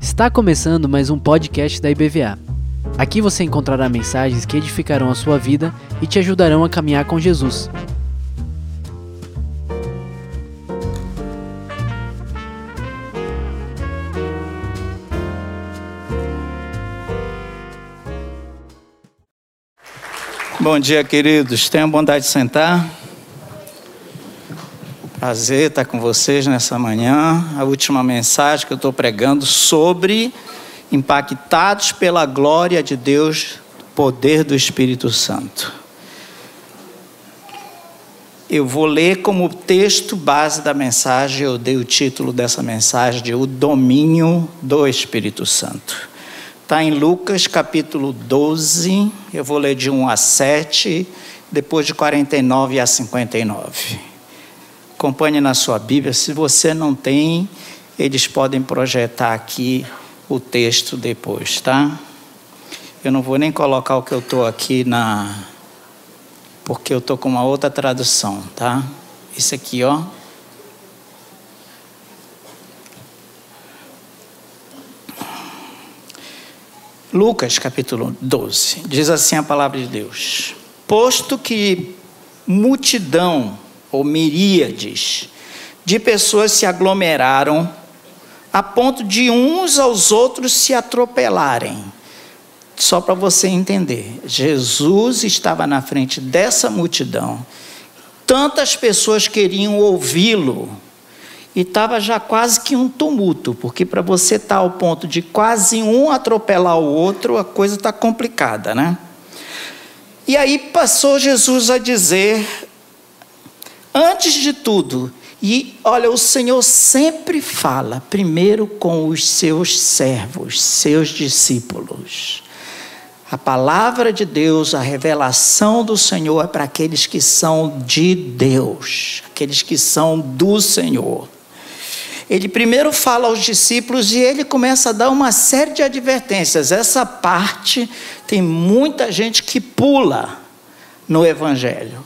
Está começando mais um podcast da IBVA. Aqui você encontrará mensagens que edificarão a sua vida e te ajudarão a caminhar com Jesus. Bom dia, queridos. Tenham bondade de sentar. Prazer estar com vocês nessa manhã. A última mensagem que eu estou pregando sobre impactados pela glória de Deus, poder do Espírito Santo. Eu vou ler como texto base da mensagem, eu dei o título dessa mensagem de O Domínio do Espírito Santo. Está em Lucas capítulo 12, eu vou ler de 1 a 7, depois de 49 a 59. Acompanhe na sua Bíblia, se você não tem, eles podem projetar aqui o texto depois, tá? Eu não vou nem colocar o que eu estou aqui na. Porque eu estou com uma outra tradução, tá? Isso aqui, ó. Lucas capítulo 12, diz assim a palavra de Deus: Posto que multidão ou miríades de pessoas se aglomeraram a ponto de uns aos outros se atropelarem. Só para você entender, Jesus estava na frente dessa multidão, tantas pessoas queriam ouvi-lo, e estava já quase que um tumulto, porque para você estar tá ao ponto de quase um atropelar o outro, a coisa está complicada, né? E aí passou Jesus a dizer, antes de tudo, e olha, o Senhor sempre fala primeiro com os seus servos, seus discípulos. A palavra de Deus, a revelação do Senhor é para aqueles que são de Deus, aqueles que são do Senhor. Ele primeiro fala aos discípulos e ele começa a dar uma série de advertências. Essa parte tem muita gente que pula no Evangelho.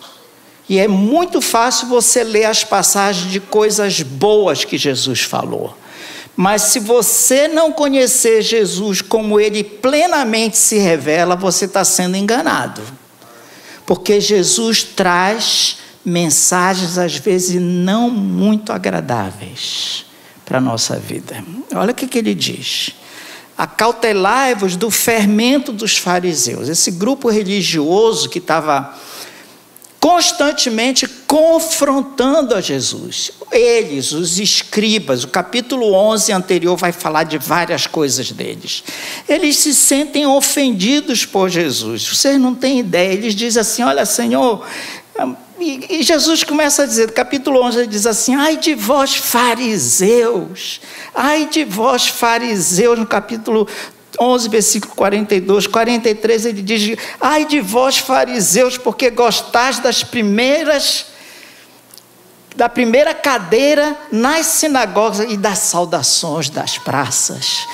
E é muito fácil você ler as passagens de coisas boas que Jesus falou. Mas se você não conhecer Jesus como ele plenamente se revela, você está sendo enganado. Porque Jesus traz mensagens, às vezes, não muito agradáveis para a nossa vida. Olha o que, que ele diz. Acautelai-vos do fermento dos fariseus. Esse grupo religioso que estava constantemente confrontando a Jesus. Eles, os escribas, o capítulo 11 anterior vai falar de várias coisas deles. Eles se sentem ofendidos por Jesus. Vocês não têm ideia. Eles dizem assim: Olha, Senhor, e, Jesus começa a dizer, capítulo 11, ele diz assim: Ai de vós, fariseus, ai de vós, fariseus, no capítulo 11, versículo 42, 43, ele diz: Ai de vós, fariseus, porque gostais das primeiras, da primeira cadeira nas sinagogas e das saudações das praças.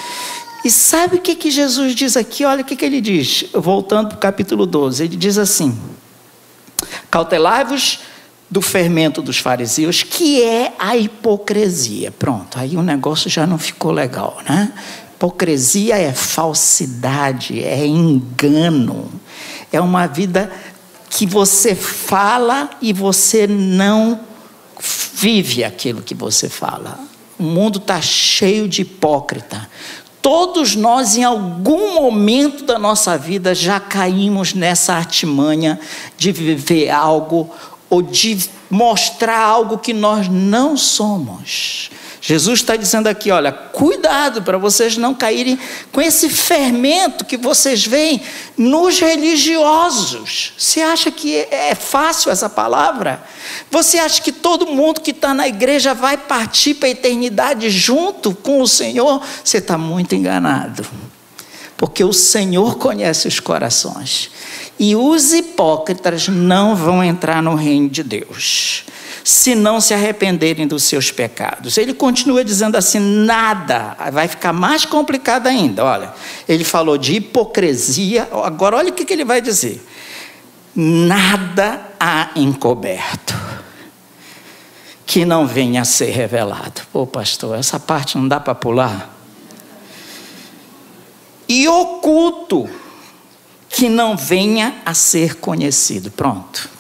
E sabe o que, que Jesus diz aqui? Olha o que, que ele diz, voltando para o capítulo 12, ele diz assim. Cautelai-vos do fermento dos fariseus, que é a hipocrisia. Pronto, aí o negócio já não ficou legal, né? Hipocrisia é falsidade, é engano, é uma vida que você fala e você não vive aquilo que você fala. O mundo está cheio de hipócrita. Todos nós, em algum momento da nossa vida, já caímos nessa artimanha de viver algo ou de mostrar algo que nós não somos. Jesus está dizendo aqui: olha, cuidado para vocês não caírem com esse fermento que vocês veem nos religiosos. Você acha que é fácil essa palavra? Você acha que todo mundo que está na igreja vai partir para a eternidade junto com o Senhor? Você está muito enganado. Porque o Senhor conhece os corações. E os hipócritas não vão entrar no reino de Deus se não se arrependerem dos seus pecados. Ele continua dizendo assim: nada, vai ficar mais complicado ainda. Olha, ele falou de hipocrisia, agora olha o que ele vai dizer: nada há encoberto. que não venha a ser revelado. Ô pastor, essa parte não dá para pular. E oculto que não venha a ser conhecido. Pronto.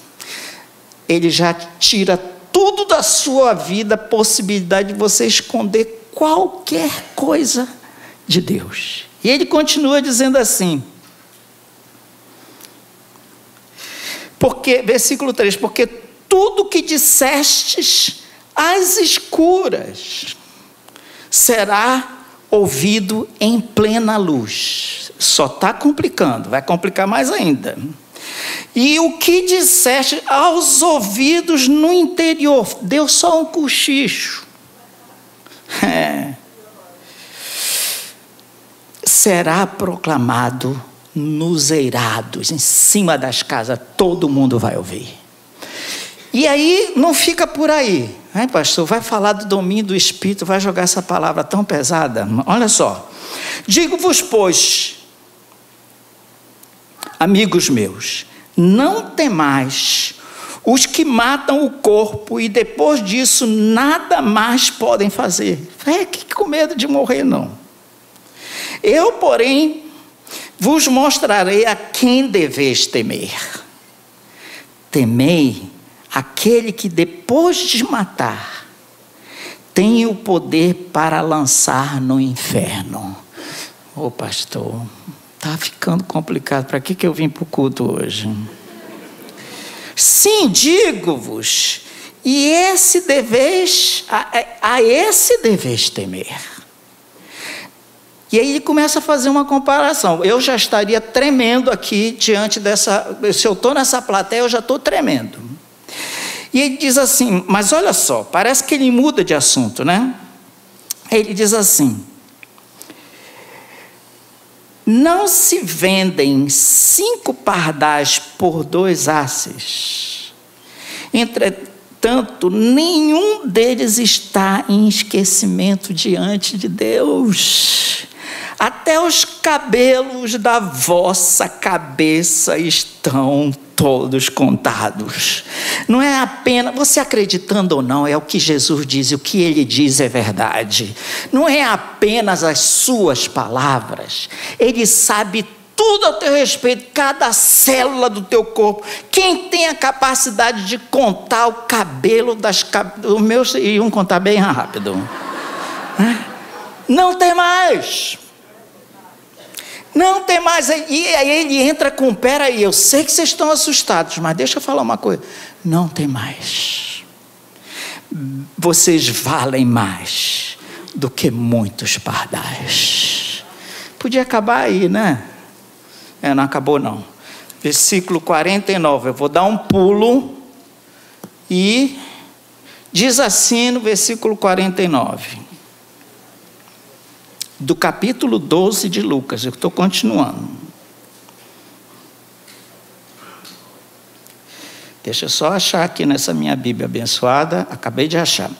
Ele já tira tudo da sua vida, a possibilidade de você esconder qualquer coisa de Deus. E ele continua dizendo assim: Porque, versículo 3: Porque tudo que dissestes às escuras será ouvido em plena luz. Só está complicando, vai complicar mais ainda. E o que disseste aos ouvidos no interior, deu só um cochicho. É. Será proclamado nos eirados, em cima das casas, todo mundo vai ouvir. E aí não fica por aí, né, pastor? Vai falar do domínio do Espírito, vai jogar essa palavra tão pesada. Olha só. Digo-vos, pois, amigos meus, não temais os que matam o corpo e depois disso nada mais podem fazer. É que com medo de morrer, não. Eu, porém, vos mostrarei a quem deveis temer. Temei aquele que depois de matar tem o poder para lançar no inferno. Ô pastor, está ficando complicado. Para que, que eu vim para o culto hoje? Sim, digo-vos, e esse deveis, a, a esse deveis temer. E aí ele começa a fazer uma comparação. Eu já estaria tremendo aqui diante dessa. Se eu estou nessa plateia, eu já estou tremendo. E ele diz assim: Mas olha só, parece que ele muda de assunto, né? Ele diz assim: Não se vendem cinco pardais por dois asses. Entretanto, nenhum deles está em esquecimento diante de Deus até os cabelos da vossa cabeça estão todos contados. Não é apenas, você acreditando ou não, é o que Jesus diz, e o que ele diz é verdade. Não é apenas as suas palavras, ele sabe tudo a teu respeito, cada célula do teu corpo. Quem tem a capacidade de contar o cabelo das os meus iam contar bem rápido. Não tem mais. Não tem mais. E aí ele entra com: peraí, eu sei que vocês estão assustados, mas deixa eu falar uma coisa. Não tem mais. Vocês valem mais do que muitos pardais. Podia acabar aí, né? É, não acabou não. Versículo 49. Eu vou dar um pulo e diz assim no versículo 49 do capítulo 12 de Lucas. Eu estou continuando. Deixa eu só achar aqui nessa minha Bíblia abençoada. Acabei de achar.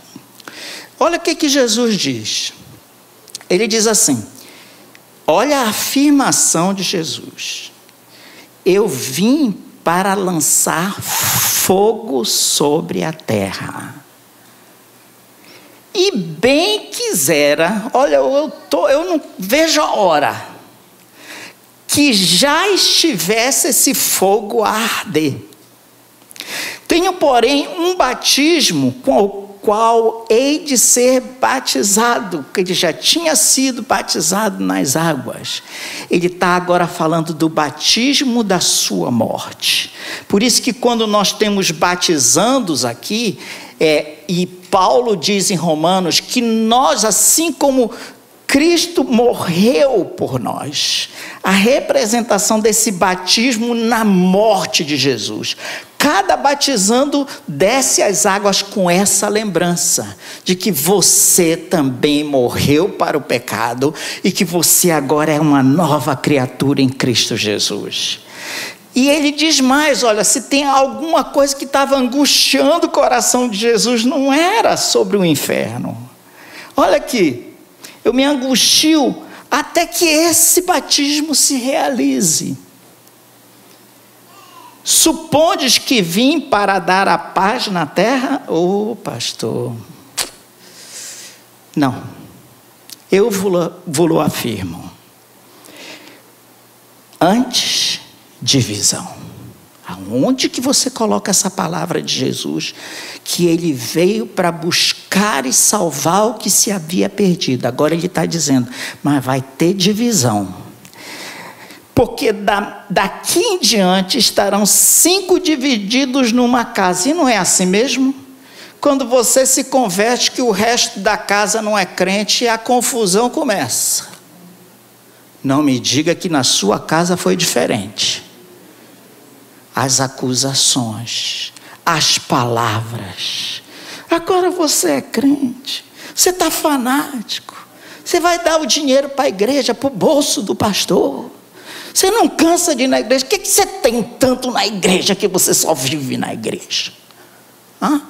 Olha o que, que Jesus diz. Ele diz assim: olha a afirmação de Jesus. Eu vim para lançar fogo sobre a terra. E bem quisera, olha, eu, tô, eu não vejo a hora que já estivesse esse fogo a arder. Tenho, porém, um batismo com o qual hei de ser batizado, porque ele já tinha sido batizado nas águas. Ele está agora falando do batismo da sua morte. Por isso que quando nós temos batizandos aqui, é, e Paulo diz em Romanos que nós, assim como Cristo morreu por nós, a representação desse batismo na morte de Jesus. Cada batizando desce as águas com essa lembrança de que você também morreu para o pecado e que você agora é uma nova criatura em Cristo Jesus. E ele diz mais: olha, se tem alguma coisa que estava angustiando o coração de Jesus, não era sobre o inferno. Olha aqui, eu me angustio até que esse batismo se realize. Supondes que vim para dar a paz na terra? Ô oh, pastor. Não. Eu vos afirmo. Antes, divisão. Aonde que você coloca essa palavra de Jesus? Que ele veio para buscar e salvar o que se havia perdido. Agora ele está dizendo, mas vai ter divisão porque da, daqui em diante estarão cinco divididos numa casa. E não é assim mesmo? Quando você se converte, que o resto da casa não é crente, a confusão começa. Não me diga que na sua casa foi diferente. As acusações, as palavras. Agora você é crente, você está fanático, você vai dar o dinheiro para a igreja, para o bolso do pastor. Você não cansa de ir na igreja? O que, que você tem tanto na igreja que você só vive na igreja? Hã?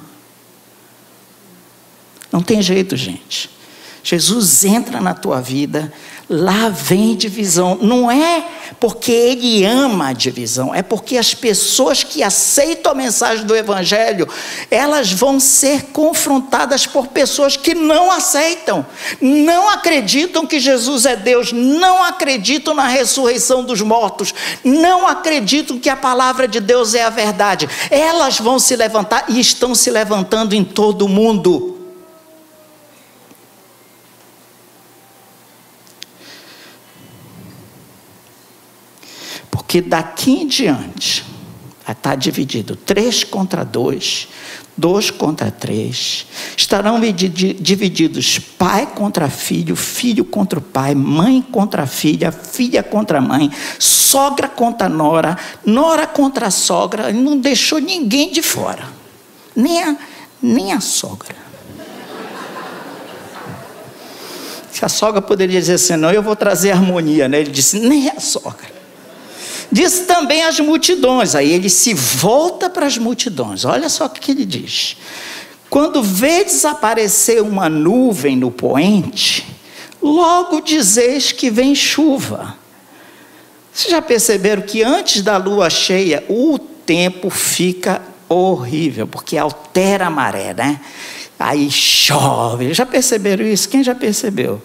Não tem jeito, gente. Jesus entra na tua vida lá vem divisão. Não é porque ele ama a divisão, é porque as pessoas que aceitam a mensagem do Evangelho, elas vão ser confrontadas por pessoas que não aceitam, não acreditam que Jesus é Deus, não acreditam na ressurreição dos mortos, não acreditam que a palavra de Deus é a verdade. Elas vão se levantar e estão se levantando em todo o mundo. Que daqui em diante estar dividido três contra dois, dois contra três. Estarão divididos pai contra filho, filho contra o pai, mãe contra filha, filha contra mãe, sogra contra nora, nora contra sogra. Ele não deixou ninguém de fora, nem a, nem a sogra. Se a sogra poderia dizer assim, não, eu vou trazer harmonia, né? Ele disse, nem a sogra. Diz também as multidões. Aí ele se volta para as multidões. Olha só o que ele diz. Quando vê desaparecer uma nuvem no poente, logo dizeis que vem chuva. Vocês já perceberam que antes da lua cheia, o tempo fica horrível, porque altera a maré, né? Aí chove. Já perceberam isso? Quem já percebeu?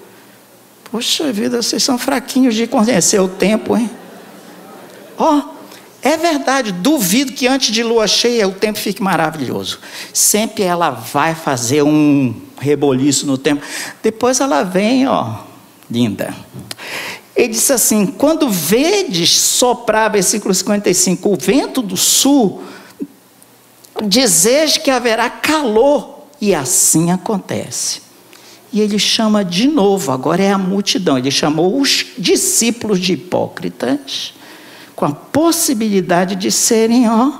Poxa vida, vocês são fraquinhos de conhecer o tempo, hein? Ó, oh, é verdade, duvido que antes de lua cheia o tempo fique maravilhoso. Sempre ela vai fazer um reboliço no tempo. Depois ela vem, ó, linda. Ele disse assim: quando vedes soprar, versículo 55, o vento do sul, dizeis que haverá calor, e assim acontece. E ele chama de novo, agora é a multidão, ele chamou os discípulos de hipócritas com a possibilidade de serem, ó,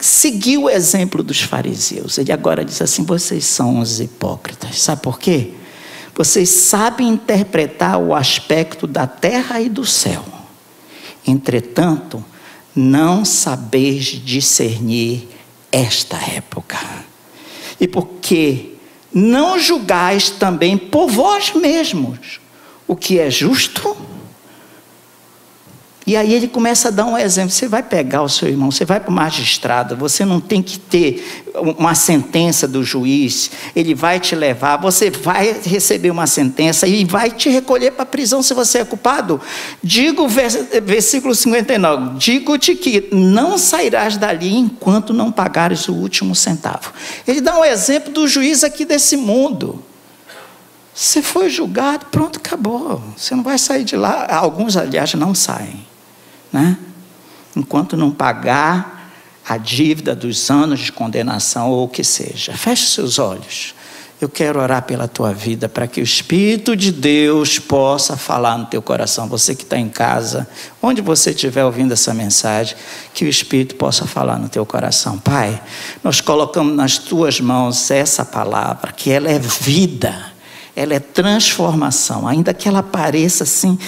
seguir o exemplo dos fariseus. Ele agora diz assim: vocês são os hipócritas. Sabe por quê? Vocês sabem interpretar o aspecto da terra e do céu. Entretanto, não sabeis discernir esta época. E porque não julgais também por vós mesmos o que é justo e aí ele começa a dar um exemplo. Você vai pegar o seu irmão, você vai para o magistrado, você não tem que ter uma sentença do juiz, ele vai te levar, você vai receber uma sentença e vai te recolher para a prisão se você é culpado. Digo, versículo 59, digo-te que não sairás dali enquanto não pagares o último centavo. Ele dá um exemplo do juiz aqui desse mundo. Você foi julgado, pronto, acabou. Você não vai sair de lá. Alguns, aliás, não saem né? enquanto não pagar a dívida dos anos de condenação ou o que seja. Feche seus olhos. Eu quero orar pela tua vida para que o Espírito de Deus possa falar no teu coração. Você que está em casa, onde você estiver ouvindo essa mensagem, que o Espírito possa falar no teu coração. Pai, nós colocamos nas tuas mãos essa palavra, que ela é vida, ela é transformação, ainda que ela pareça assim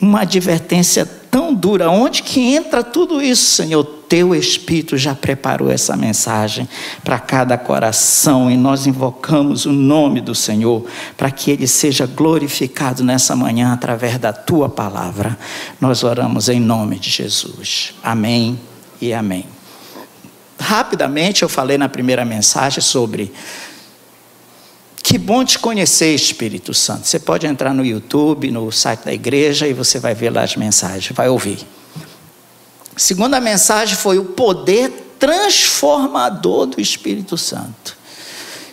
uma advertência tão dura. Onde que entra tudo isso, Senhor? teu Espírito já preparou essa mensagem para cada coração e nós invocamos o nome do Senhor para que ele seja glorificado nessa manhã através da tua palavra. Nós oramos em nome de Jesus. Amém e amém. Rapidamente eu falei na primeira mensagem sobre que bom te conhecer, Espírito Santo. Você pode entrar no YouTube, no site da igreja e você vai ver lá as mensagens, vai ouvir. Segunda mensagem foi o poder transformador do Espírito Santo.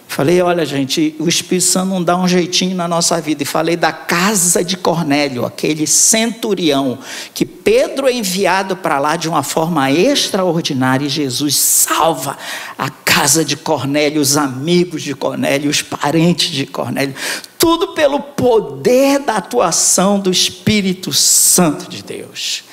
Falei, olha, gente, o Espírito Santo não dá um jeitinho na nossa vida. E falei da casa de Cornélio, aquele centurião, que Pedro é enviado para lá de uma forma extraordinária e Jesus salva a casa de Cornélio, os amigos de Cornélio, os parentes de Cornélio. Tudo pelo poder da atuação do Espírito Santo de Deus.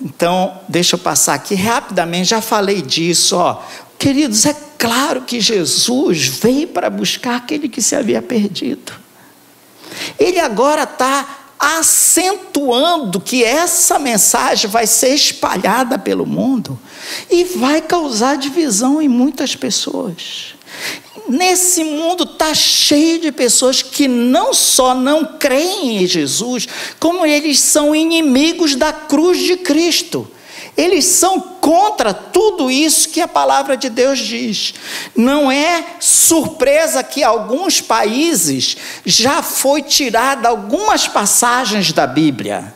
Então, deixa eu passar aqui rapidamente, já falei disso, ó. Queridos, é claro que Jesus veio para buscar aquele que se havia perdido. Ele agora está acentuando que essa mensagem vai ser espalhada pelo mundo e vai causar divisão em muitas pessoas. Nesse mundo está cheio de pessoas que não só não creem em Jesus, como eles são inimigos da cruz de Cristo. Eles são contra tudo isso que a palavra de Deus diz. Não é surpresa que alguns países já foi tirada algumas passagens da Bíblia.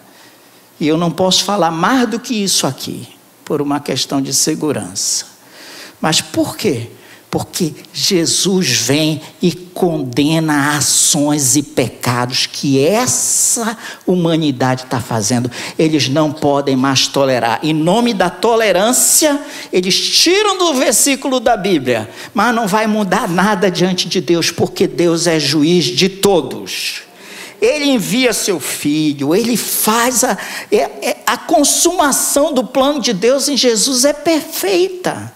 E eu não posso falar mais do que isso aqui, por uma questão de segurança. Mas por quê? Porque Jesus vem e condena ações e pecados que essa humanidade está fazendo. Eles não podem mais tolerar. Em nome da tolerância, eles tiram do versículo da Bíblia, mas não vai mudar nada diante de Deus, porque Deus é juiz de todos. Ele envia seu filho, ele faz a, é, é, a consumação do plano de Deus em Jesus é perfeita.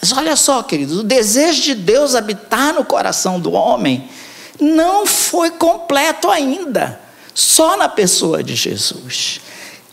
Mas olha só, queridos, o desejo de Deus habitar no coração do homem não foi completo ainda, só na pessoa de Jesus.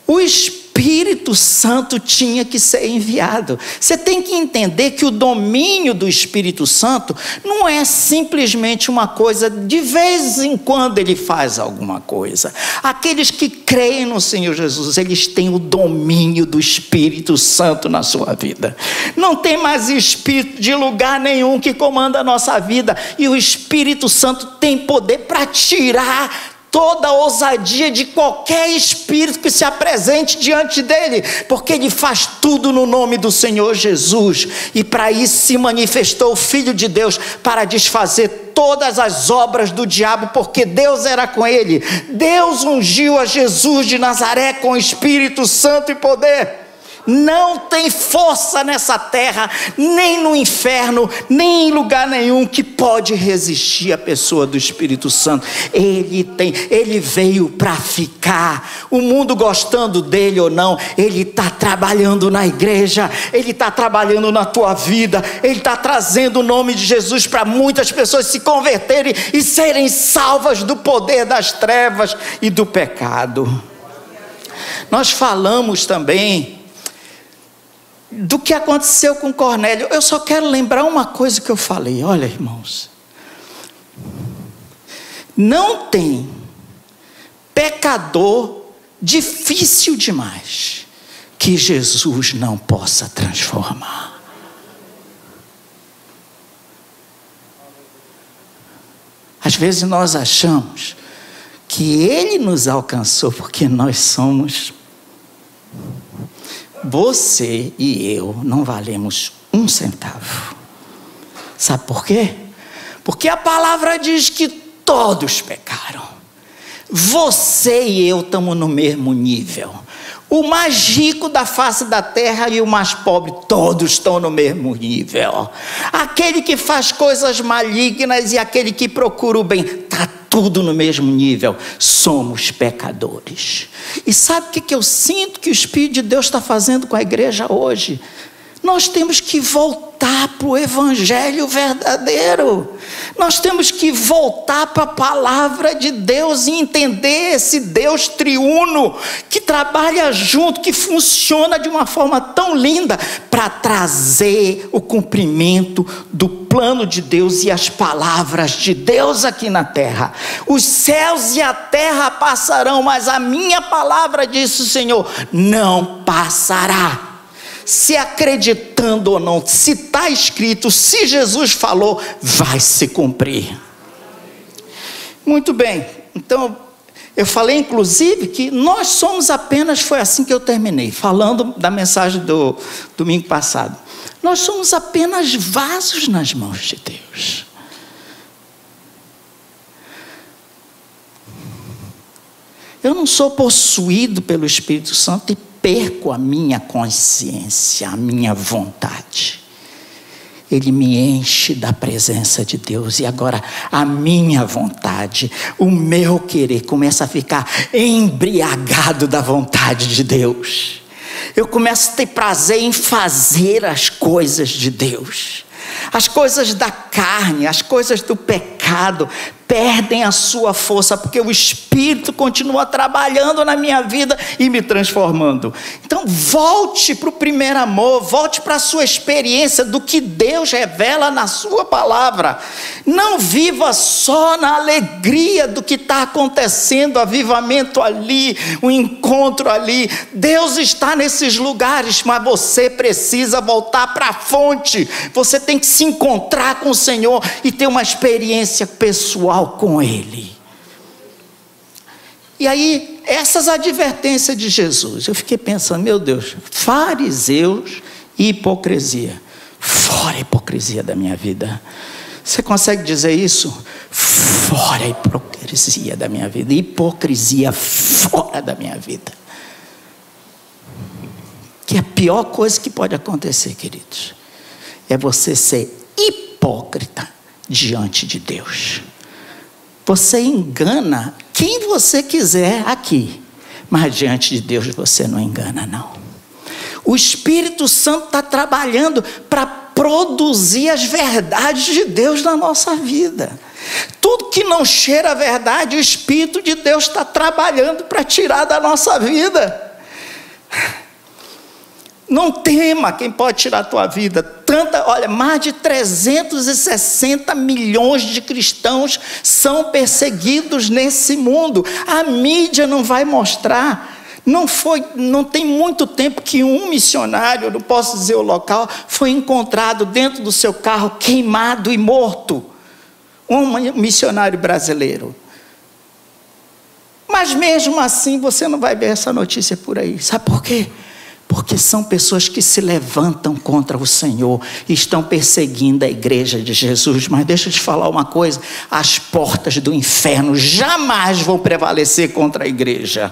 O Espírito Santo tinha que ser enviado. Você tem que entender que o domínio do Espírito Santo não é simplesmente uma coisa, de vez em quando ele faz alguma coisa. Aqueles que creem no Senhor Jesus, eles têm o domínio do Espírito Santo na sua vida. Não tem mais espírito de lugar nenhum que comanda a nossa vida, e o Espírito Santo tem poder para tirar toda a ousadia de qualquer espírito que se apresente diante dele, porque ele faz tudo no nome do Senhor Jesus, e para isso se manifestou o Filho de Deus para desfazer todas as obras do diabo, porque Deus era com ele. Deus ungiu a Jesus de Nazaré com Espírito Santo e poder. Não tem força nessa terra, nem no inferno, nem em lugar nenhum que pode resistir à pessoa do Espírito Santo. Ele tem, ele veio para ficar. O mundo gostando dele ou não, ele está trabalhando na igreja, ele está trabalhando na tua vida, ele está trazendo o nome de Jesus para muitas pessoas se converterem e serem salvas do poder das trevas e do pecado. Nós falamos também do que aconteceu com Cornélio. Eu só quero lembrar uma coisa que eu falei. Olha, irmãos. Não tem pecador difícil demais que Jesus não possa transformar. Às vezes nós achamos que Ele nos alcançou porque nós somos você e eu não valemos um centavo. Sabe por quê? Porque a palavra diz que todos pecaram. Você e eu estamos no mesmo nível. O mais rico da face da terra e o mais pobre, todos estão no mesmo nível. Aquele que faz coisas malignas e aquele que procura o bem, está tudo no mesmo nível. Somos pecadores. E sabe o que, eu sinto que o Espírito de Deus está fazendo com a igreja hoje? Nós temos que voltar voltar para o Evangelho verdadeiro. Nós temos que voltar para a palavra de Deus e entender esse Deus triuno que trabalha junto, que funciona de uma forma tão linda para trazer o cumprimento do plano de Deus e as palavras de Deus aqui na terra. Os céus e a terra passarão, mas a minha palavra, disse o Senhor, não passará se acreditando ou não, se está escrito, se Jesus falou, vai se cumprir. Muito bem, então eu falei inclusive que nós somos apenas, foi assim que eu terminei, falando da mensagem do domingo passado. Nós somos apenas vasos nas mãos de Deus. Eu não sou possuído pelo Espírito Santo e perco a minha consciência, a minha vontade. Ele me enche da presença de Deus e agora a minha vontade, o meu querer começa a ficar embriagado da vontade de Deus. Eu começo a ter prazer em fazer as coisas de Deus. As coisas da carne, as coisas do pecado perdem a sua força, porque o Espírito continua trabalhando na minha vida e me transformando. Então, volte para o primeiro amor, volte para a sua experiência do que Deus revela na Sua palavra. Não viva só na alegria do que está acontecendo, avivamento ali, o encontro ali. Deus está nesses lugares, mas você precisa voltar para a fonte. Você tem que se encontrar com o Senhor e ter uma experiência pessoal com Ele. E aí, essas advertências de Jesus, eu fiquei pensando, meu Deus, fariseus e hipocrisia. Fora a hipocrisia da minha vida. Você consegue dizer isso? Fora a hipocrisia da minha vida. Hipocrisia fora da minha vida. Que é a pior coisa que pode acontecer, queridos, é você ser hipócrita diante de Deus. Você engana quem você quiser aqui, mas diante de Deus você não engana, não. O Espírito Santo está trabalhando para produzir as verdades de Deus na nossa vida. Tudo que não cheira a verdade, o Espírito de Deus está trabalhando para tirar da nossa vida. Não tema quem pode tirar a tua vida. Tanta, olha, mais de 360 milhões de cristãos são perseguidos nesse mundo. A mídia não vai mostrar. Não foi, não tem muito tempo que um missionário, não posso dizer o local, foi encontrado dentro do seu carro queimado e morto. Um missionário brasileiro. Mas mesmo assim você não vai ver essa notícia por aí. Sabe por quê? Porque são pessoas que se levantam contra o Senhor e estão perseguindo a igreja de Jesus. Mas deixa eu te falar uma coisa: as portas do inferno jamais vão prevalecer contra a igreja.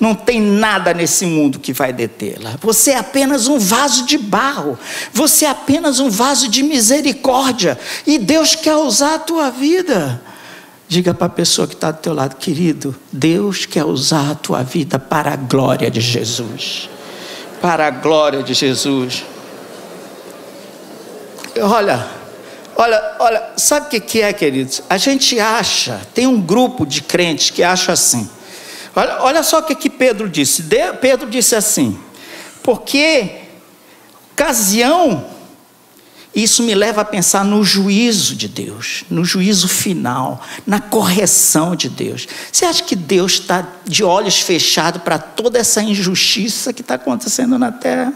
Não tem nada nesse mundo que vai detê-la. Você é apenas um vaso de barro, você é apenas um vaso de misericórdia. E Deus quer usar a tua vida. Diga para a pessoa que está do teu lado, querido, Deus quer usar a tua vida para a glória de Jesus para a glória de Jesus. Olha, olha, olha, sabe o que é, queridos? A gente acha, tem um grupo de crentes que acha assim. Olha, olha só o que, que Pedro disse. Pedro disse assim: porque ocasião isso me leva a pensar no juízo de Deus, no juízo final, na correção de Deus. Você acha que Deus está de olhos fechados para toda essa injustiça que está acontecendo na terra?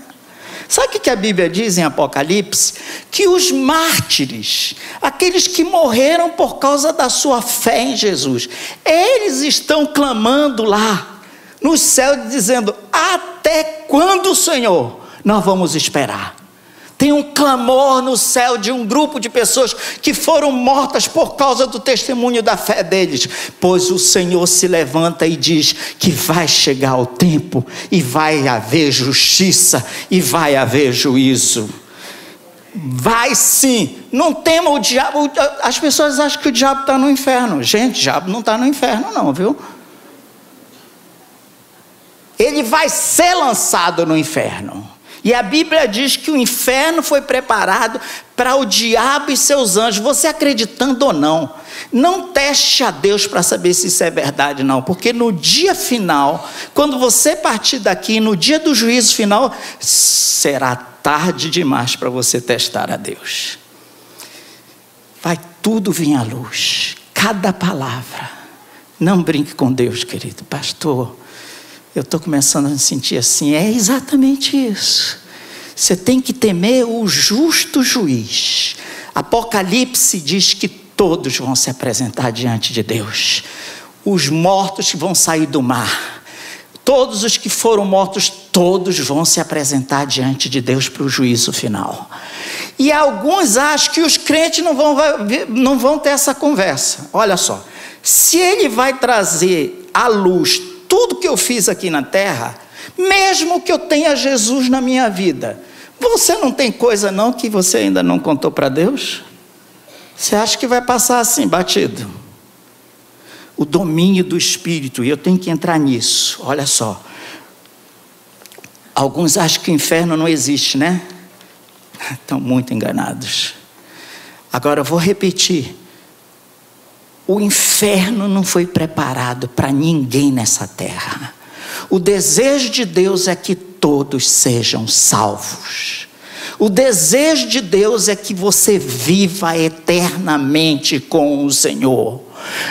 Sabe o que a Bíblia diz em Apocalipse? Que os mártires, aqueles que morreram por causa da sua fé em Jesus, eles estão clamando lá no céu, dizendo: Até quando, Senhor, nós vamos esperar? Tem um clamor no céu de um grupo de pessoas que foram mortas por causa do testemunho da fé deles, pois o Senhor se levanta e diz que vai chegar o tempo e vai haver justiça e vai haver juízo. Vai sim, não tema o diabo. As pessoas acham que o diabo está no inferno. Gente, o diabo não está no inferno, não, viu? Ele vai ser lançado no inferno. E a Bíblia diz que o inferno foi preparado para o diabo e seus anjos, você acreditando ou não. Não teste a Deus para saber se isso é verdade, não, porque no dia final, quando você partir daqui, no dia do juízo final, será tarde demais para você testar a Deus. Vai tudo vir à luz, cada palavra. Não brinque com Deus, querido pastor. Eu estou começando a me sentir assim. É exatamente isso. Você tem que temer o justo juiz. Apocalipse diz que todos vão se apresentar diante de Deus. Os mortos que vão sair do mar. Todos os que foram mortos, todos vão se apresentar diante de Deus para o juízo final. E alguns acham que os crentes não vão, não vão ter essa conversa. Olha só, se ele vai trazer à luz tudo que eu fiz aqui na terra, mesmo que eu tenha Jesus na minha vida, você não tem coisa não que você ainda não contou para Deus? Você acha que vai passar assim, batido? O domínio do Espírito, e eu tenho que entrar nisso, olha só. Alguns acham que o inferno não existe, né? Estão muito enganados. Agora eu vou repetir. O inferno não foi preparado para ninguém nessa terra. O desejo de Deus é que todos sejam salvos. O desejo de Deus é que você viva eternamente com o Senhor.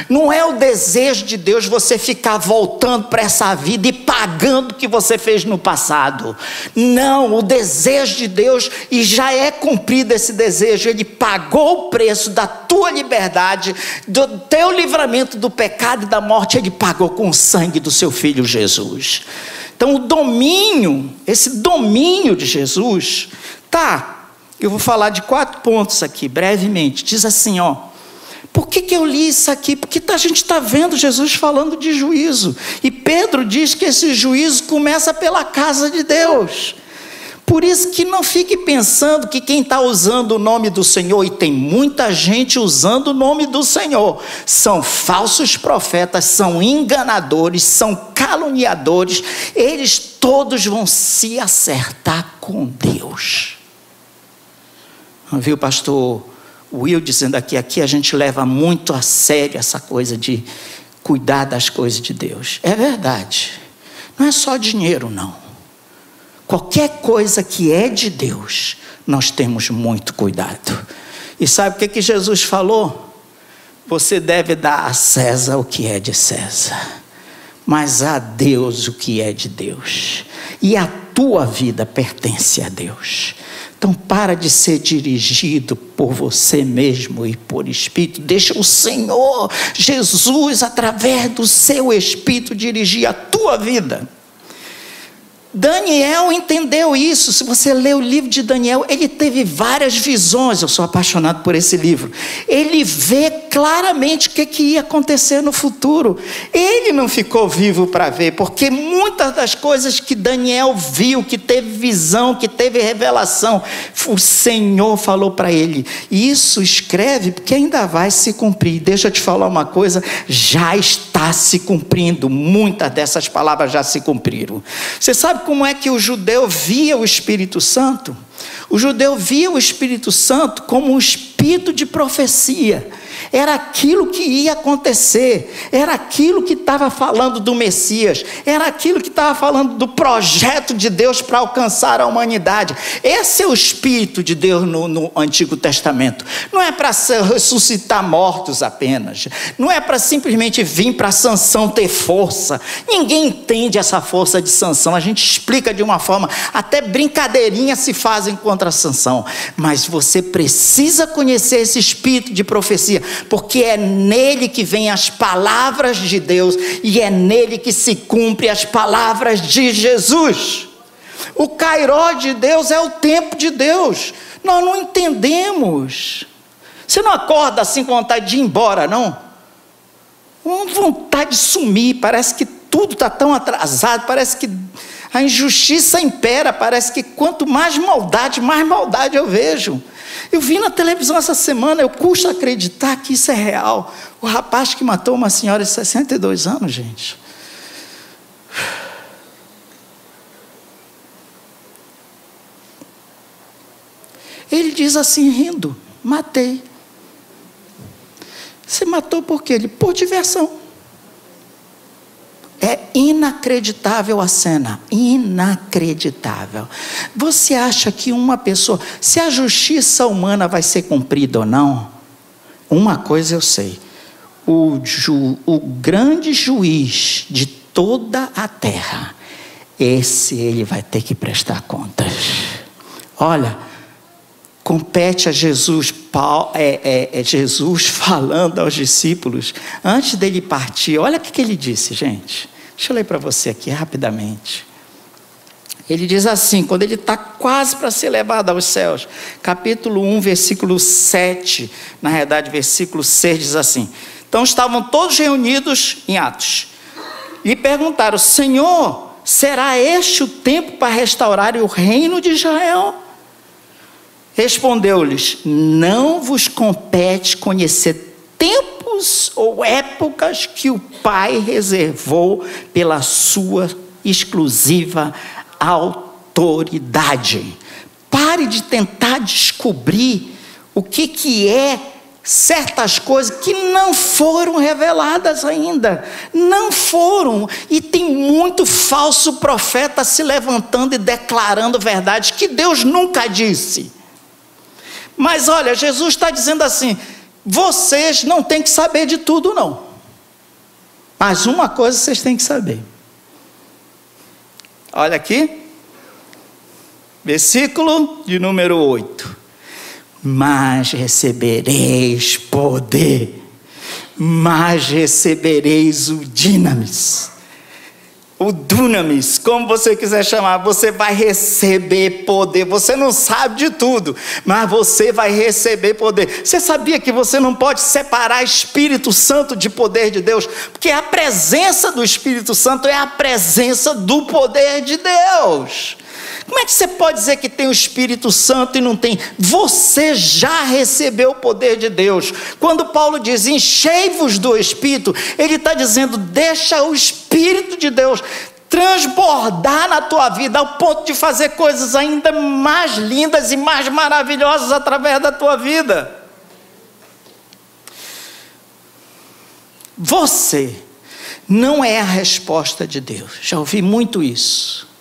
Não é o desejo de Deus você ficar voltando para essa vida e pagando o que você fez no passado. Não, o desejo de Deus, e já é cumprido esse desejo, Ele pagou o preço da tua liberdade, do teu livramento do pecado e da morte, Ele pagou com o sangue do seu filho Jesus. Então, o domínio, esse domínio de Jesus, tá. Eu vou falar de quatro pontos aqui, brevemente. Diz assim, ó. Por que, que eu li isso aqui? Porque a gente está vendo Jesus falando de juízo. E Pedro diz que esse juízo começa pela casa de Deus. Por isso que não fique pensando que quem está usando o nome do Senhor, e tem muita gente usando o nome do Senhor, são falsos profetas, são enganadores, são caluniadores, eles todos vão se acertar com Deus. Viu, pastor Will dizendo aqui, aqui a gente leva muito a sério essa coisa de cuidar das coisas de Deus. É verdade. Não é só dinheiro, não. Qualquer coisa que é de Deus, nós temos muito cuidado. E sabe o que, que Jesus falou? Você deve dar a César o que é de César, mas a Deus o que é de Deus. E a tua vida pertence a Deus. Então para de ser dirigido por você mesmo e por Espírito. Deixa o Senhor Jesus, através do seu Espírito, dirigir a tua vida. Daniel entendeu isso. Se você lê o livro de Daniel, ele teve várias visões. Eu sou apaixonado por esse livro. Ele vê claramente o que, que ia acontecer no futuro. Ele não ficou vivo para ver, porque muitas das coisas que Daniel viu, que teve visão, que teve revelação, o Senhor falou para ele. E isso escreve, porque ainda vai se cumprir. Deixa eu te falar uma coisa: já está se cumprindo. Muitas dessas palavras já se cumpriram. Você sabe como é que o judeu via o Espírito Santo? O judeu via o Espírito Santo como um espírito de profecia era aquilo que ia acontecer, era aquilo que estava falando do Messias, era aquilo que estava falando do projeto de Deus para alcançar a humanidade. Esse é o Espírito de Deus no, no Antigo Testamento. Não é para ressuscitar mortos apenas, não é para simplesmente vir para Sansão ter força. Ninguém entende essa força de Sansão, a gente explica de uma forma, até brincadeirinhas se fazem contra Sansão, mas você precisa conhecer esse espírito de profecia porque é nele que vem as palavras de Deus e é nele que se cumpre as palavras de Jesus. O Cairó de Deus é o tempo de Deus. Nós não entendemos. Você não acorda assim com vontade de ir embora, não? Com vontade de sumir, parece que tudo está tão atrasado, parece que a injustiça impera, parece que quanto mais maldade, mais maldade eu vejo. Eu vi na televisão essa semana, eu custa acreditar que isso é real. O rapaz que matou uma senhora de 62 anos, gente. Ele diz assim, rindo: matei. Você matou por quê? Ele, por diversão. É inacreditável a cena, inacreditável. Você acha que uma pessoa, se a justiça humana vai ser cumprida ou não? Uma coisa eu sei: o, ju, o grande juiz de toda a terra, esse ele vai ter que prestar contas. Olha, compete a Jesus, Paulo, é, é, é, Jesus falando aos discípulos, antes dele partir, olha o que, que ele disse, gente. Deixa eu ler para você aqui rapidamente. Ele diz assim, quando ele está quase para ser levado aos céus, capítulo 1, versículo 7, na realidade, versículo 6 diz assim: Então estavam todos reunidos em Atos, e perguntaram: Senhor, será este o tempo para restaurar o reino de Israel? Respondeu-lhes: Não vos compete conhecer tempos ou épocas que o Pai reservou pela sua exclusiva autoridade. Pare de tentar descobrir o que, que é certas coisas que não foram reveladas ainda. Não foram. E tem muito falso profeta se levantando e declarando verdades que Deus nunca disse. Mas olha, Jesus está dizendo assim: vocês não têm que saber de tudo, não. Mas uma coisa vocês têm que saber. Olha aqui, versículo de número 8. Mas recebereis poder, mas recebereis o dinamis o dunamis, como você quiser chamar, você vai receber poder. Você não sabe de tudo, mas você vai receber poder. Você sabia que você não pode separar Espírito Santo de poder de Deus? Porque a presença do Espírito Santo é a presença do poder de Deus. Como é que você pode dizer que tem o Espírito Santo e não tem? Você já recebeu o poder de Deus. Quando Paulo diz enchei-vos do Espírito, ele está dizendo deixa o Espírito de Deus transbordar na tua vida ao ponto de fazer coisas ainda mais lindas e mais maravilhosas através da tua vida. Você não é a resposta de Deus. Já ouvi muito isso.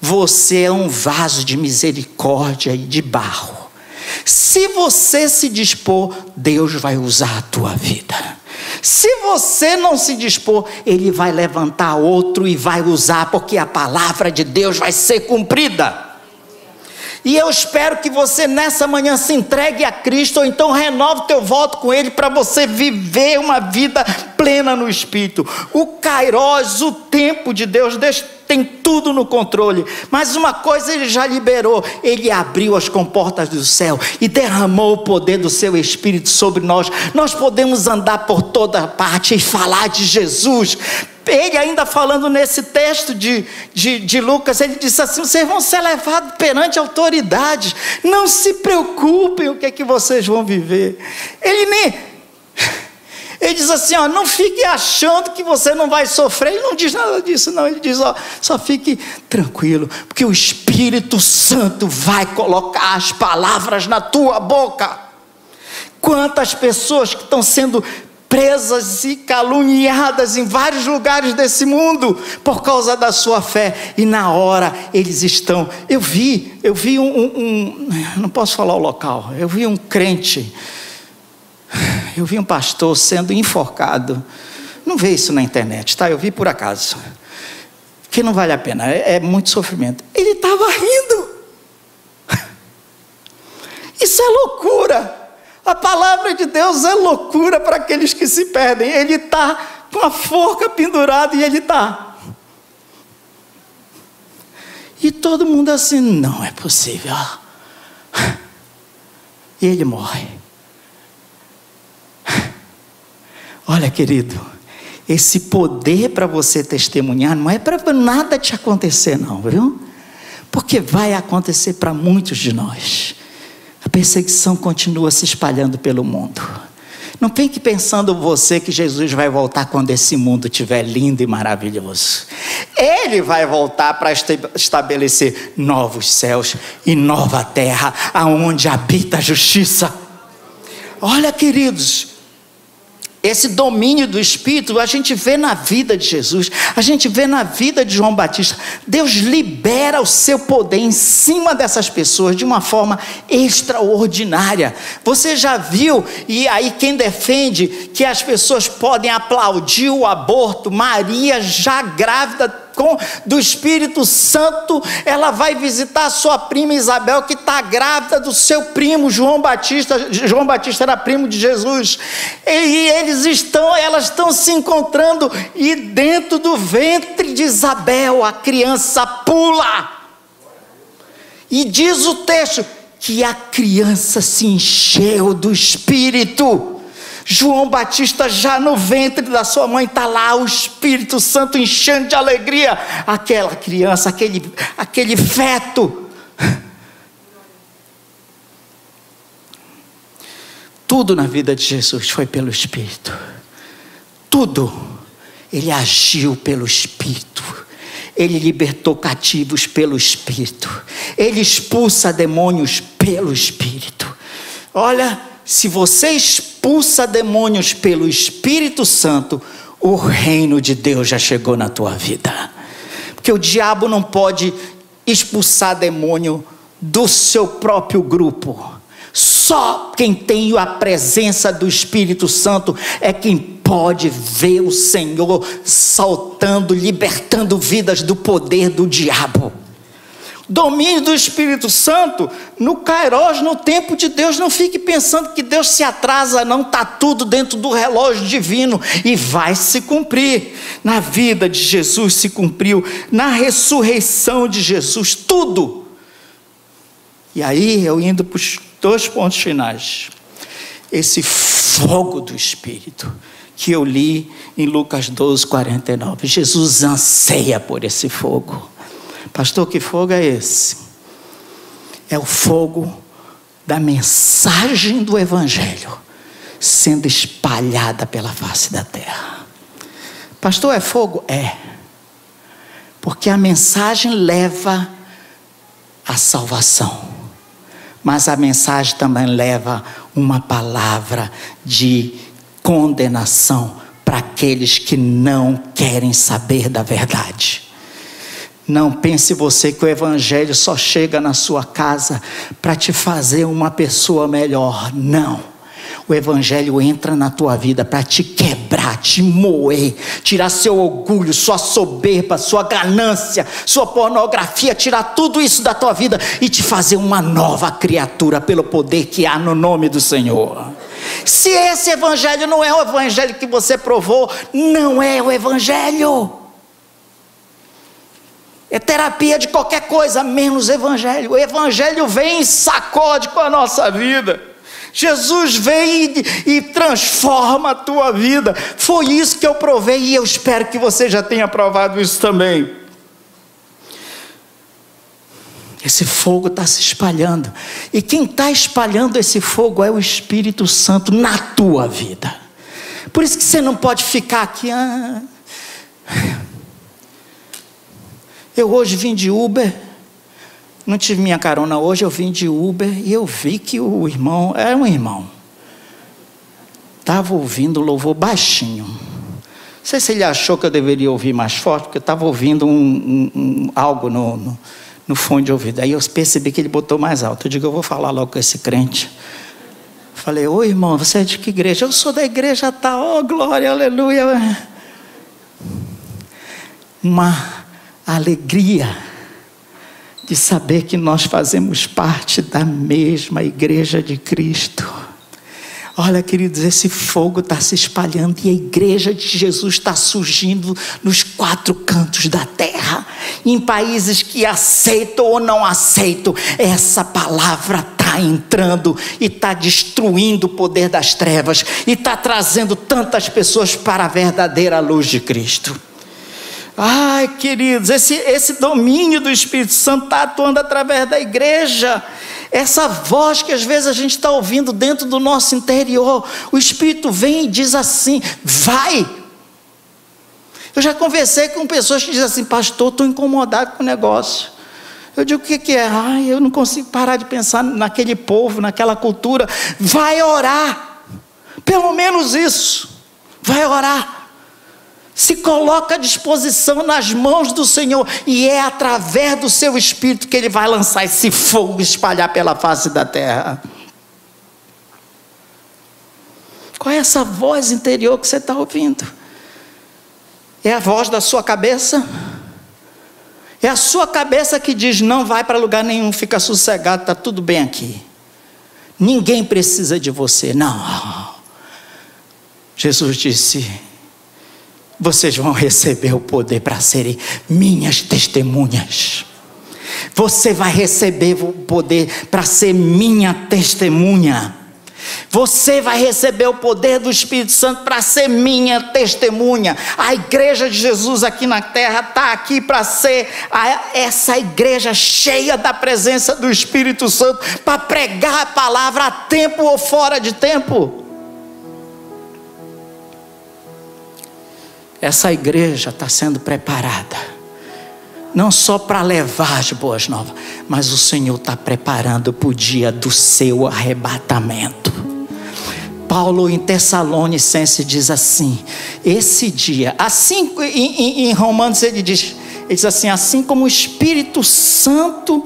Você é um vaso de misericórdia e de barro. Se você se dispor, Deus vai usar a tua vida. Se você não se dispor, Ele vai levantar outro e vai usar, porque a palavra de Deus vai ser cumprida. E eu espero que você nessa manhã se entregue a Cristo, ou então renove teu voto com Ele para você viver uma vida plena no Espírito. O Kairos, o tempo de Deus, Deus tem tudo no controle. Mas uma coisa Ele já liberou: Ele abriu as comportas do céu e derramou o poder do Seu Espírito sobre nós. Nós podemos andar por toda parte e falar de Jesus ele ainda falando nesse texto de, de, de, Lucas, ele disse assim: vocês vão ser levados perante autoridades, não se preocupem o que é que vocês vão viver. Ele nem. Ele diz assim: ó, não fique achando que você não vai sofrer. Ele não diz nada disso, não. Ele diz: ó, só fique tranquilo, porque o Espírito Santo vai colocar as palavras na tua boca. Quantas pessoas que estão sendo presas e caluniadas em vários lugares desse mundo por causa da sua fé, e na hora eles estão. Eu vi, eu vi um, um, um, não posso falar o local, eu vi um crente, eu vi um pastor sendo enforcado. Não vê isso na internet, tá? Eu vi por acaso. Que não vale a pena, é, é muito sofrimento. Ele estava rindo. Isso é loucura. A palavra de Deus é loucura para aqueles que se perdem. Ele está com a forca pendurada e ele está. E todo mundo assim, não é possível. E ele morre. Olha, querido, esse poder para você testemunhar não é para nada te acontecer, não, viu? Porque vai acontecer para muitos de nós. A perseguição continua se espalhando pelo mundo. Não fique pensando você que Jesus vai voltar quando esse mundo estiver lindo e maravilhoso. Ele vai voltar para estabelecer novos céus e nova terra, aonde habita a justiça. Olha, queridos, esse domínio do Espírito a gente vê na vida de Jesus, a gente vê na vida de João Batista. Deus libera o seu poder em cima dessas pessoas de uma forma extraordinária. Você já viu, e aí quem defende que as pessoas podem aplaudir o aborto, Maria já grávida com do Espírito Santo, ela vai visitar sua prima Isabel, que está grávida do seu primo João Batista. João Batista era primo de Jesus. E eles estão, elas estão se encontrando, e dentro do ventre de Isabel, a criança pula. E diz o texto que a criança se encheu do Espírito. João Batista, já no ventre da sua mãe, está lá o Espírito Santo enchendo de alegria aquela criança, aquele, aquele feto. Tudo na vida de Jesus foi pelo Espírito. Tudo. Ele agiu pelo Espírito. Ele libertou cativos pelo Espírito. Ele expulsa demônios pelo Espírito. Olha, se você expulsa demônios pelo Espírito Santo, o reino de Deus já chegou na tua vida. Porque o diabo não pode expulsar demônio do seu próprio grupo. Só quem tem a presença do Espírito Santo é quem pode ver o Senhor saltando, libertando vidas do poder do diabo domínio do Espírito Santo no Kairos, no tempo de Deus. Não fique pensando que Deus se atrasa, não, está tudo dentro do relógio divino e vai se cumprir. Na vida de Jesus se cumpriu, na ressurreição de Jesus, tudo. E aí eu indo para os dois pontos finais. Esse fogo do Espírito que eu li em Lucas 12, 49. Jesus anseia por esse fogo. Pastor, que fogo é esse? É o fogo da mensagem do Evangelho sendo espalhada pela face da terra. Pastor, é fogo? É. Porque a mensagem leva a salvação. Mas a mensagem também leva uma palavra de condenação para aqueles que não querem saber da verdade. Não pense você que o Evangelho só chega na sua casa para te fazer uma pessoa melhor. Não. O Evangelho entra na tua vida para te quebrar, te moer, tirar seu orgulho, sua soberba, sua ganância, sua pornografia, tirar tudo isso da tua vida e te fazer uma nova criatura pelo poder que há no nome do Senhor. Se esse Evangelho não é o Evangelho que você provou, não é o Evangelho. É terapia de qualquer coisa, menos evangelho. O evangelho vem e sacode com a nossa vida. Jesus vem e, e, transforma a tua vida. Foi isso que eu provei e eu espero que você já tenha provado isso também. Esse fogo está se espalhando. E quem está espalhando esse fogo é o Espírito Santo na tua vida. Por isso que você não pode ficar aqui. Ah, eu hoje vim de Uber, não tive minha carona hoje, eu vim de Uber e eu vi que o irmão, era um irmão, estava ouvindo louvor baixinho. Não sei se ele achou que eu deveria ouvir mais forte, porque eu estava ouvindo um, um, um, algo no, no, no fone de ouvido. Aí eu percebi que ele botou mais alto. Eu digo, eu vou falar logo com esse crente. Falei, ô irmão, você é de que igreja? Eu sou da igreja tal, oh glória, aleluia. Uma a alegria de saber que nós fazemos parte da mesma igreja de Cristo. Olha, queridos, esse fogo está se espalhando e a igreja de Jesus está surgindo nos quatro cantos da terra, em países que aceitam ou não aceitam, essa palavra está entrando e está destruindo o poder das trevas e está trazendo tantas pessoas para a verdadeira luz de Cristo. Ai, queridos, esse, esse domínio do Espírito Santo está atuando através da igreja. Essa voz que às vezes a gente está ouvindo dentro do nosso interior, o Espírito vem e diz assim: vai. Eu já conversei com pessoas que dizem assim, pastor, estou incomodado com o negócio. Eu digo, o que, que é? Ai, eu não consigo parar de pensar naquele povo, naquela cultura. Vai orar. Pelo menos isso. Vai orar se coloca à disposição nas mãos do Senhor, e é através do seu espírito que ele vai lançar esse fogo espalhar pela face da terra. Qual é essa voz interior que você está ouvindo? É a voz da sua cabeça? É a sua cabeça que diz: não vai para lugar nenhum, fica sossegado, está tudo bem aqui. Ninguém precisa de você. Não. Jesus disse: vocês vão receber o poder para serem minhas testemunhas. Você vai receber o poder para ser minha testemunha. Você vai receber o poder do Espírito Santo para ser minha testemunha. A igreja de Jesus aqui na terra está aqui para ser a, essa igreja cheia da presença do Espírito Santo, para pregar a palavra a tempo ou fora de tempo. Essa igreja está sendo preparada, não só para levar as boas novas, mas o Senhor está preparando para o dia do seu arrebatamento. Paulo em Tessalonicense diz assim: esse dia, assim em, em, em Romanos ele diz, ele diz assim: assim como o Espírito Santo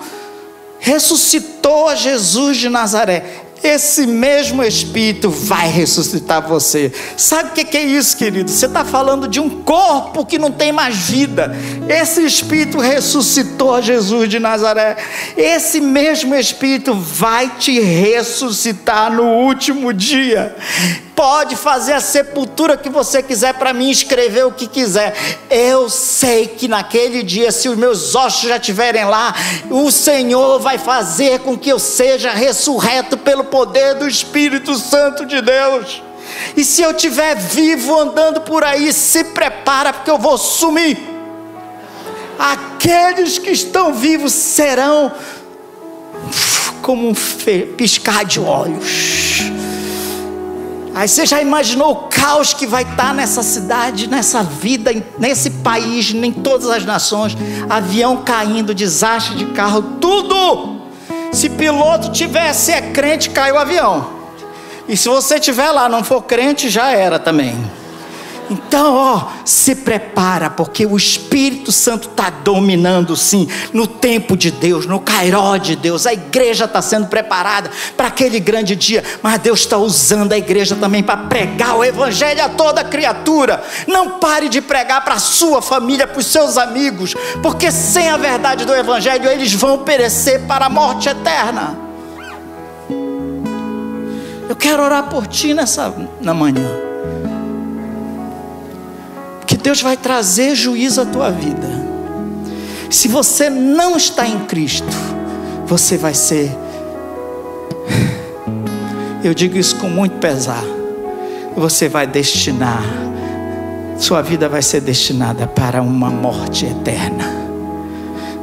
ressuscitou a Jesus de Nazaré, esse mesmo Espírito vai ressuscitar você. Sabe o que é isso, querido? Você está falando de um corpo que não tem mais vida. Esse Espírito ressuscitou Jesus de Nazaré. Esse mesmo Espírito vai te ressuscitar no último dia pode fazer a sepultura que você quiser para mim, escrever o que quiser. Eu sei que naquele dia, se os meus ossos já estiverem lá, o Senhor vai fazer com que eu seja ressurreto pelo poder do Espírito Santo de Deus. E se eu estiver vivo andando por aí, se prepara, porque eu vou sumir. Aqueles que estão vivos serão como um piscar de olhos Aí você já imaginou o caos que vai estar nessa cidade, nessa vida, nesse país, em todas as nações? Avião caindo, desastre de carro, tudo. Se piloto tivesse é crente, cai o avião. E se você tiver lá, não for crente, já era também. Então, ó, se prepara, porque o Espírito Santo está dominando, sim, no tempo de Deus, no cairó de Deus. A igreja está sendo preparada para aquele grande dia, mas Deus está usando a igreja também para pregar o Evangelho a toda criatura. Não pare de pregar para a sua família, para os seus amigos, porque sem a verdade do Evangelho eles vão perecer para a morte eterna. Eu quero orar por ti nessa na manhã Deus vai trazer juízo à tua vida. Se você não está em Cristo, você vai ser. Eu digo isso com muito pesar. Você vai destinar, sua vida vai ser destinada para uma morte eterna.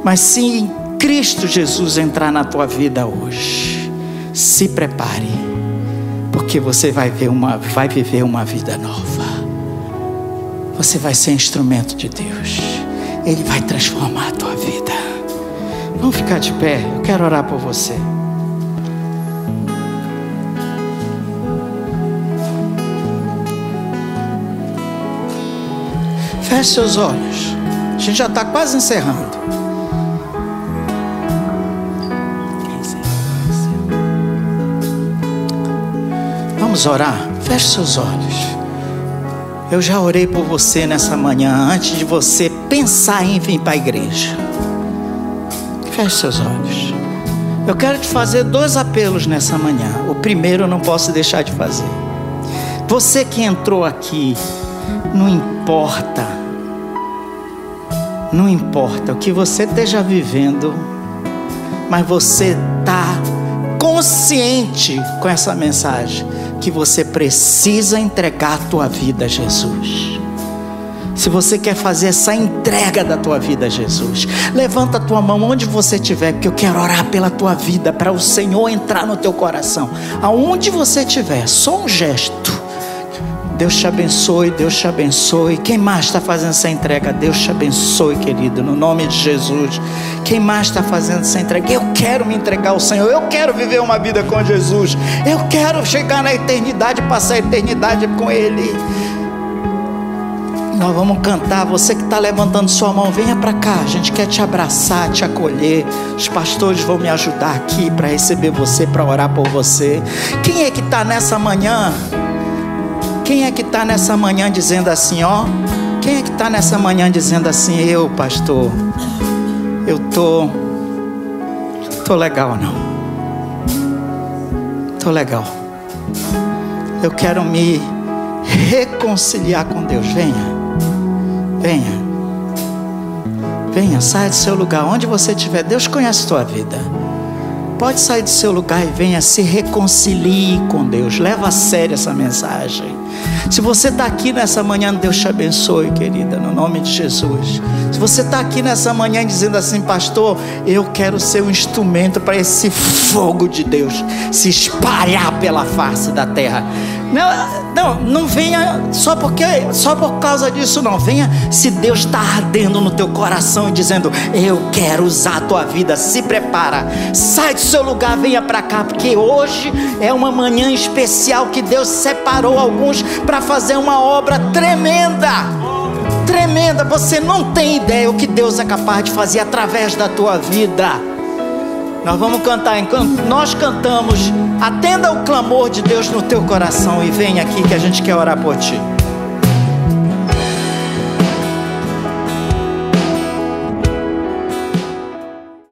Mas se em Cristo Jesus entrar na tua vida hoje, se prepare, porque você vai, ver uma, vai viver uma vida nova você vai ser instrumento de Deus. Ele vai transformar a tua vida. Vamos ficar de pé. Eu quero orar por você. Feche seus olhos. A gente já está quase encerrando. Vamos orar. Feche seus olhos. Eu já orei por você nessa manhã, antes de você pensar em vir para a igreja. Feche seus olhos. Eu quero te fazer dois apelos nessa manhã. O primeiro eu não posso deixar de fazer. Você que entrou aqui, não importa, não importa o que você esteja vivendo, mas você está consciente com essa mensagem que você precisa entregar a tua vida a Jesus. Se você quer fazer essa entrega da tua vida a Jesus, levanta a tua mão onde você estiver, porque eu quero orar pela tua vida, para o Senhor entrar no teu coração. Aonde você estiver, só um gesto. Deus te abençoe, Deus te abençoe. Quem mais está fazendo essa entrega? Deus te abençoe, querido, no nome de Jesus. Quem mais está fazendo essa entrega? Eu quero me entregar ao Senhor, eu quero viver uma vida com Jesus, eu quero chegar na eternidade, passar a eternidade com Ele. Nós vamos cantar. Você que está levantando sua mão, venha para cá. A gente quer te abraçar, te acolher. Os pastores vão me ajudar aqui para receber você, para orar por você. Quem é que está nessa manhã? Quem é que está nessa manhã dizendo assim, ó? Quem é que está nessa manhã dizendo assim, eu, pastor, eu tô, tô legal não? Tô legal. Eu quero me reconciliar com Deus. Venha. Venha. Venha, saia do seu lugar, onde você estiver. Deus conhece a tua vida. Pode sair do seu lugar e venha se reconcilie com Deus. Leva a sério essa mensagem. Se você está aqui nessa manhã, Deus te abençoe, querida, no nome de Jesus. Se você está aqui nessa manhã dizendo assim, pastor, eu quero ser um instrumento para esse fogo de Deus se espalhar pela face da terra. Não, não, não venha só porque só por causa disso não. Venha se Deus está ardendo no teu coração e dizendo: Eu quero usar a tua vida. Se prepara, sai do seu lugar, venha para cá, porque hoje é uma manhã especial que Deus separou alguns para fazer uma obra tremenda. Tremenda, você não tem ideia o que Deus é capaz de fazer através da tua vida. Nós vamos cantar, enquanto nós cantamos, atenda o clamor de Deus no teu coração e vem aqui que a gente quer orar por ti.